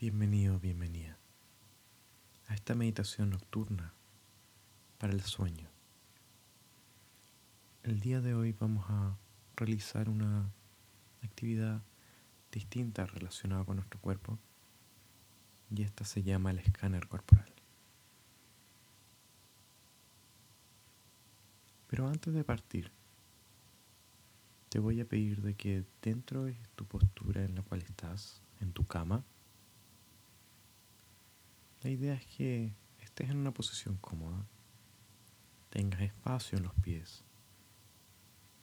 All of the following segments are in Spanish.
Bienvenido, bienvenida a esta meditación nocturna para el sueño. El día de hoy vamos a realizar una actividad distinta relacionada con nuestro cuerpo y esta se llama el escáner corporal. Pero antes de partir, te voy a pedir de que dentro de tu postura en la cual estás, en tu cama, la idea es que estés en una posición cómoda, tengas espacio en los pies,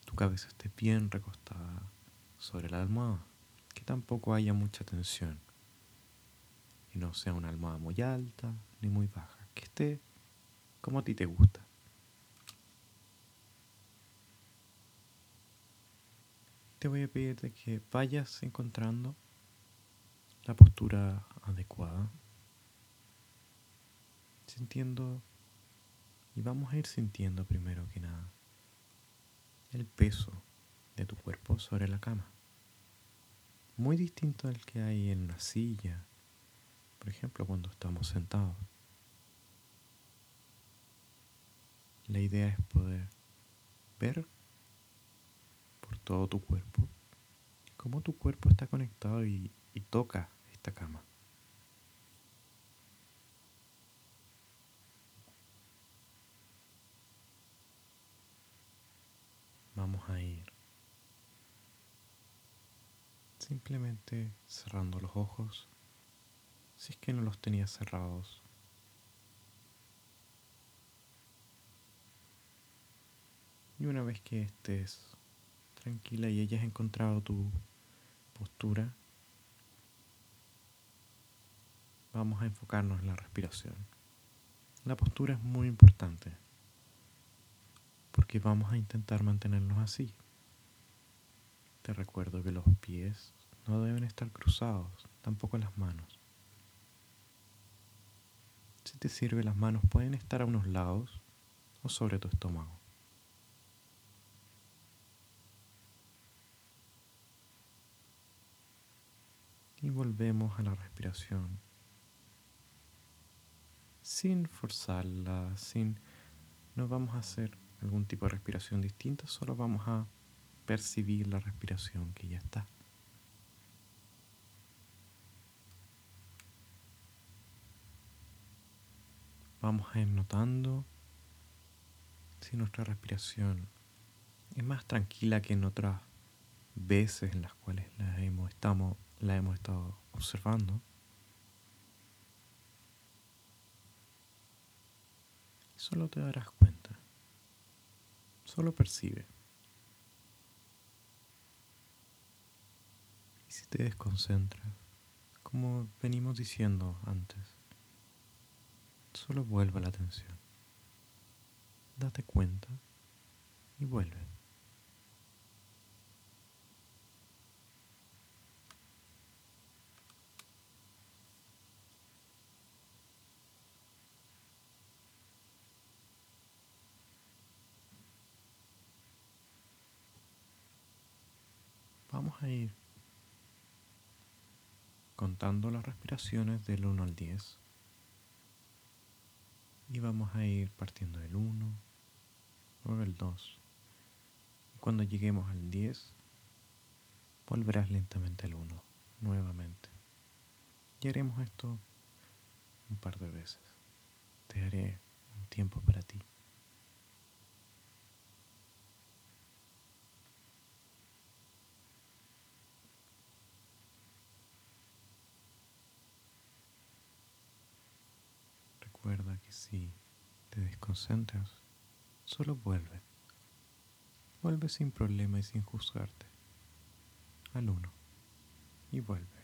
tu cabeza esté bien recostada sobre la almohada, que tampoco haya mucha tensión y no sea una almohada muy alta ni muy baja, que esté como a ti te gusta. te voy a pedir que vayas encontrando la postura adecuada, sintiendo, y vamos a ir sintiendo primero que nada el peso de tu cuerpo sobre la cama. Muy distinto al que hay en una silla, por ejemplo, cuando estamos sentados. La idea es poder ver por todo tu cuerpo, cómo tu cuerpo está conectado y, y toca esta cama. Vamos a ir simplemente cerrando los ojos, si es que no los tenías cerrados. Y una vez que estés tranquila y hayas encontrado tu postura, vamos a enfocarnos en la respiración. La postura es muy importante porque vamos a intentar mantenernos así. Te recuerdo que los pies no deben estar cruzados, tampoco las manos. Si te sirve, las manos pueden estar a unos lados o sobre tu estómago. y volvemos a la respiración sin forzarla, sin no vamos a hacer algún tipo de respiración distinta, solo vamos a percibir la respiración que ya está. Vamos a ir notando si nuestra respiración es más tranquila que en otras veces en las cuales la hemos, estamos la hemos estado observando. Solo te darás cuenta. Solo percibe. Y si te desconcentras, como venimos diciendo antes, solo vuelve la atención. Date cuenta y vuelve. Vamos ir contando las respiraciones del 1 al 10 y vamos a ir partiendo del 1, luego el 2. Y cuando lleguemos al 10, volverás lentamente al 1 nuevamente. Y haremos esto un par de veces. Te daré un tiempo para ti. Recuerda que si te desconcentras, solo vuelve. Vuelve sin problema y sin juzgarte. Al uno. Y vuelve.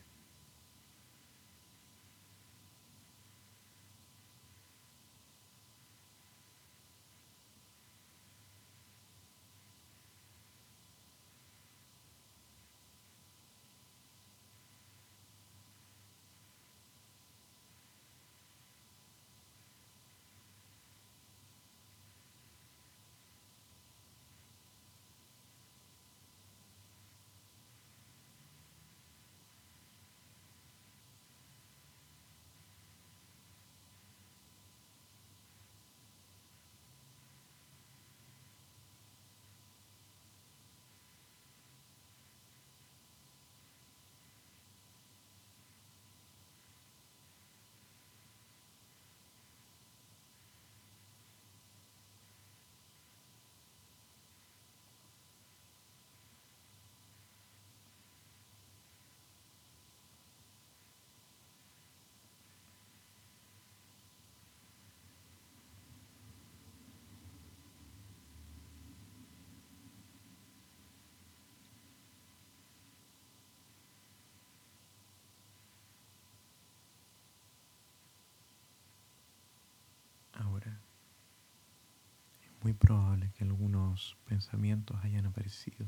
Muy probable que algunos pensamientos hayan aparecido.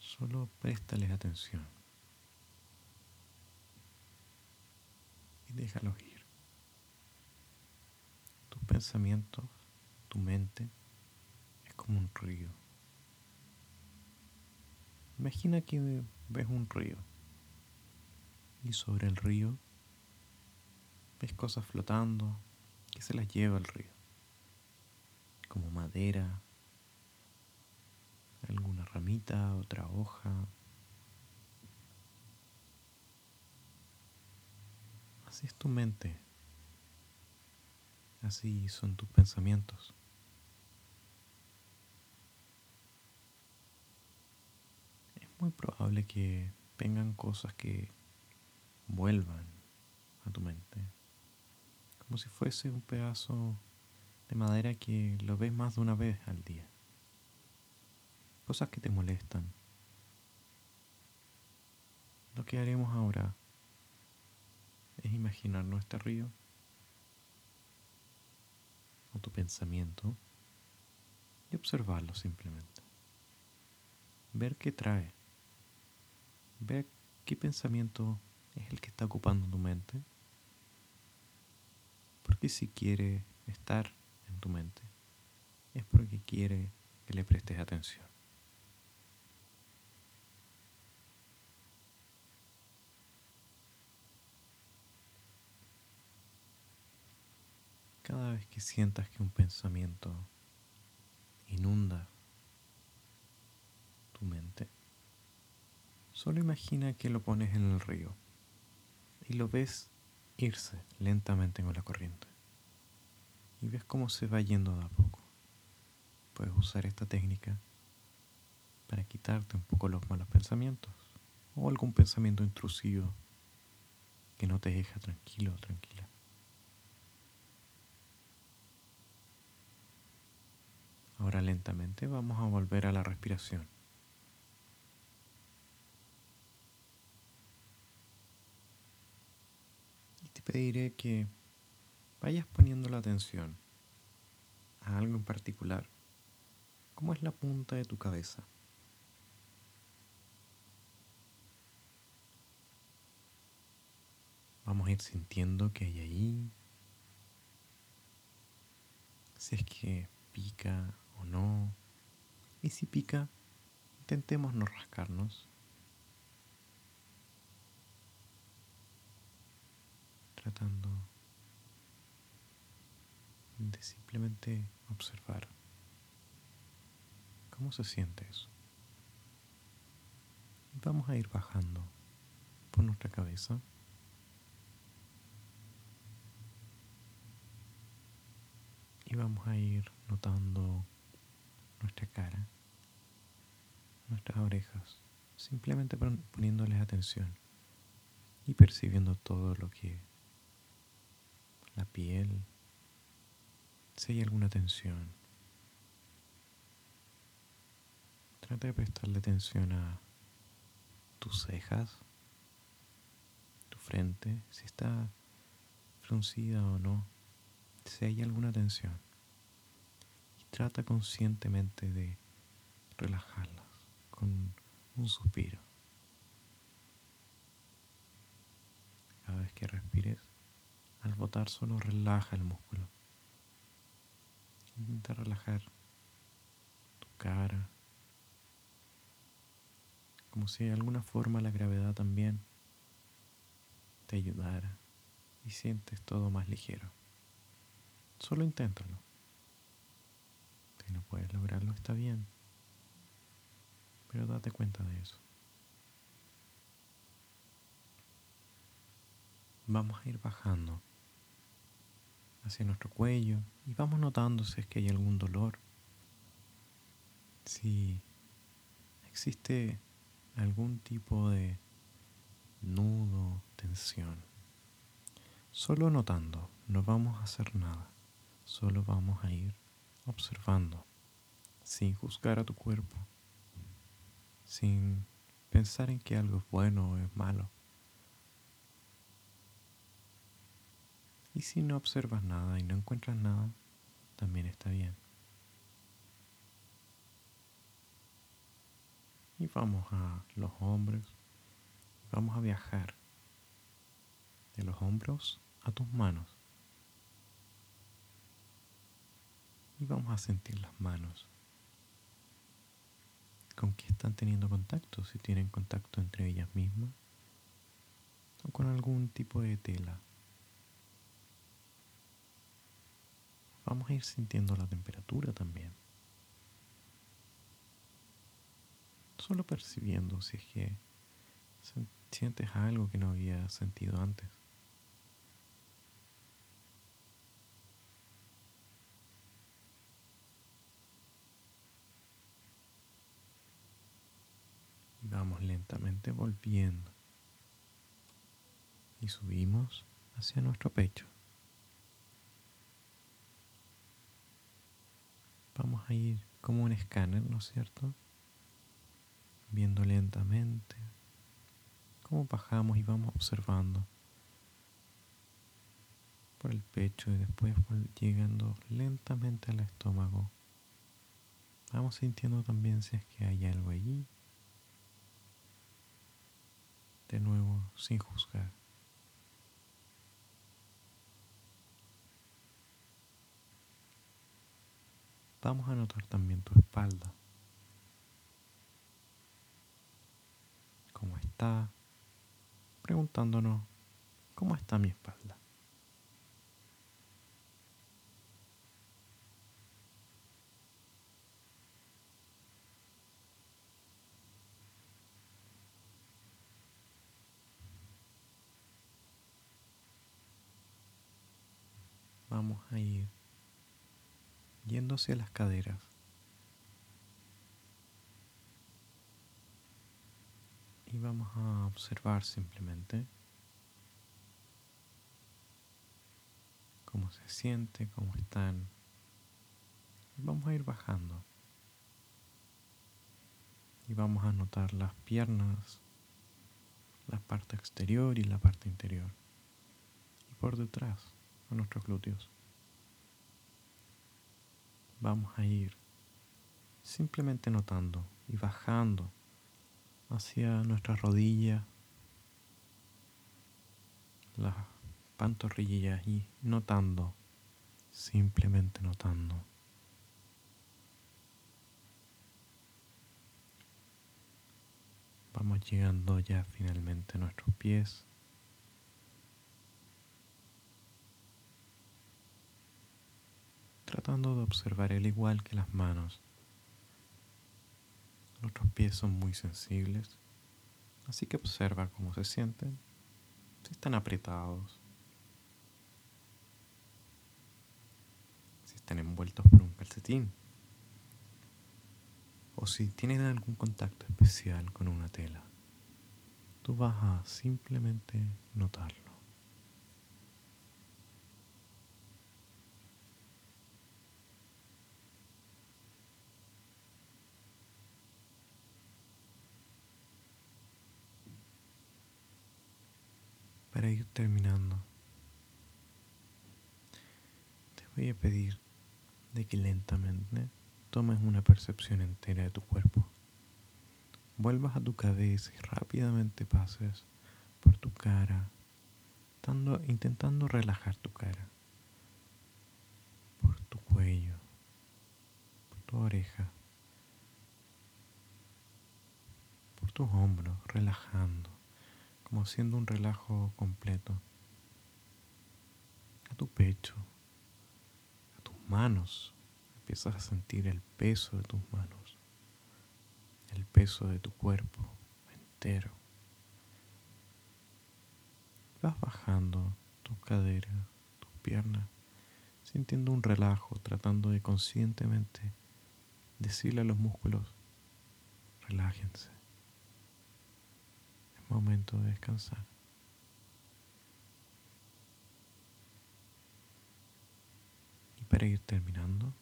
Solo préstales atención y déjalos ir. Tus pensamientos, tu mente, es como un río. Imagina que ves un río y sobre el río ves cosas flotando que se las lleva el río, como madera, alguna ramita, otra hoja. Así es tu mente, así son tus pensamientos. Es muy probable que vengan cosas que vuelvan a tu mente, como si fuese un pedazo de madera que lo ves más de una vez al día. Cosas que te molestan. Lo que haremos ahora es imaginar nuestro río o tu pensamiento y observarlo simplemente. Ver qué trae. Ver qué pensamiento es el que está ocupando tu mente. Porque si quiere estar en tu mente, es porque quiere que le prestes atención. Cada vez que sientas que un pensamiento inunda tu mente, solo imagina que lo pones en el río y lo ves irse lentamente con la corriente. Y ves cómo se va yendo de a poco. Puedes usar esta técnica para quitarte un poco los malos pensamientos o algún pensamiento intrusivo que no te deja tranquilo o tranquila. Ahora lentamente vamos a volver a la respiración. Pediré que vayas poniendo la atención a algo en particular, como es la punta de tu cabeza. Vamos a ir sintiendo que hay ahí, si es que pica o no, y si pica, intentemos no rascarnos tratando de simplemente observar cómo se siente eso. Vamos a ir bajando por nuestra cabeza. Y vamos a ir notando nuestra cara, nuestras orejas, simplemente poniéndoles atención y percibiendo todo lo que la piel, si hay alguna tensión. Trata de prestarle atención a tus cejas, tu frente, si está fruncida o no, si hay alguna tensión. Y trata conscientemente de relajarlas con un suspiro. Cada vez que respires, al botar solo relaja el músculo. Intenta relajar tu cara, como si de alguna forma la gravedad también te ayudara y sientes todo más ligero. Solo inténtalo. Si no puedes lograrlo, está bien, pero date cuenta de eso. Vamos a ir bajando hacia nuestro cuello y vamos notando si es que hay algún dolor, si existe algún tipo de nudo, tensión. Solo notando, no vamos a hacer nada, solo vamos a ir observando, sin juzgar a tu cuerpo, sin pensar en que algo es bueno o es malo. Y si no observas nada y no encuentras nada, también está bien. Y vamos a los hombros. Vamos a viajar de los hombros a tus manos. Y vamos a sentir las manos. ¿Con qué están teniendo contacto? Si tienen contacto entre ellas mismas o con algún tipo de tela. Vamos a ir sintiendo la temperatura también. Solo percibiendo si es que sientes algo que no había sentido antes. Vamos lentamente volviendo y subimos hacia nuestro pecho. Vamos a ir como un escáner, ¿no es cierto? Viendo lentamente cómo bajamos y vamos observando por el pecho y después llegando lentamente al estómago. Vamos sintiendo también si es que hay algo allí. De nuevo, sin juzgar. Vamos a notar también tu espalda. ¿Cómo está? Preguntándonos, ¿cómo está mi espalda? Vamos a ir yendo hacia las caderas. Y vamos a observar simplemente cómo se siente, cómo están. Vamos a ir bajando. Y vamos a notar las piernas, la parte exterior y la parte interior. Y por detrás, a nuestros glúteos vamos a ir simplemente notando y bajando hacia nuestras rodillas, las pantorrillas y notando, simplemente notando. Vamos llegando ya finalmente a nuestros pies. Tratando de observar el igual que las manos. Nuestros pies son muy sensibles, así que observa cómo se sienten, si están apretados, si están envueltos por un calcetín, o si tienen algún contacto especial con una tela. Tú vas a simplemente notarlo. Ir terminando, te voy a pedir de que lentamente tomes una percepción entera de tu cuerpo. Vuelvas a tu cabeza y rápidamente pases por tu cara, intentando relajar tu cara, por tu cuello, por tu oreja, por tus hombros, relajando como haciendo un relajo completo a tu pecho, a tus manos. Empiezas a sentir el peso de tus manos, el peso de tu cuerpo entero. Vas bajando tus caderas, tus piernas, sintiendo un relajo, tratando de conscientemente decirle a los músculos, relájense momento de descansar. Y para ir terminando,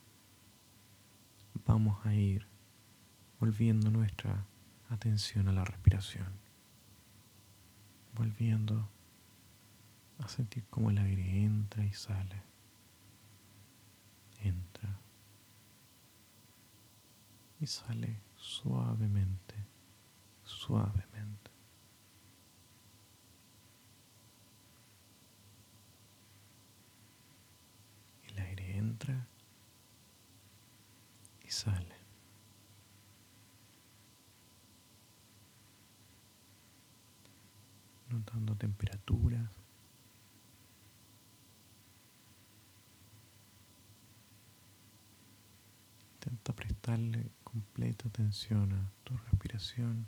vamos a ir volviendo nuestra atención a la respiración, volviendo a sentir cómo el aire entra y sale. Entra y sale suavemente, suavemente. El aire entra y sale. Notando temperaturas. Intenta prestarle completa atención a tu respiración,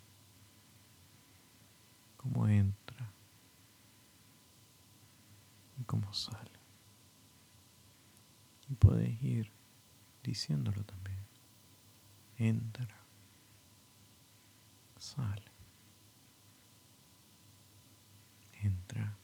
cómo entra y cómo sale. Y puedes ir diciéndolo también entra, sale, entra.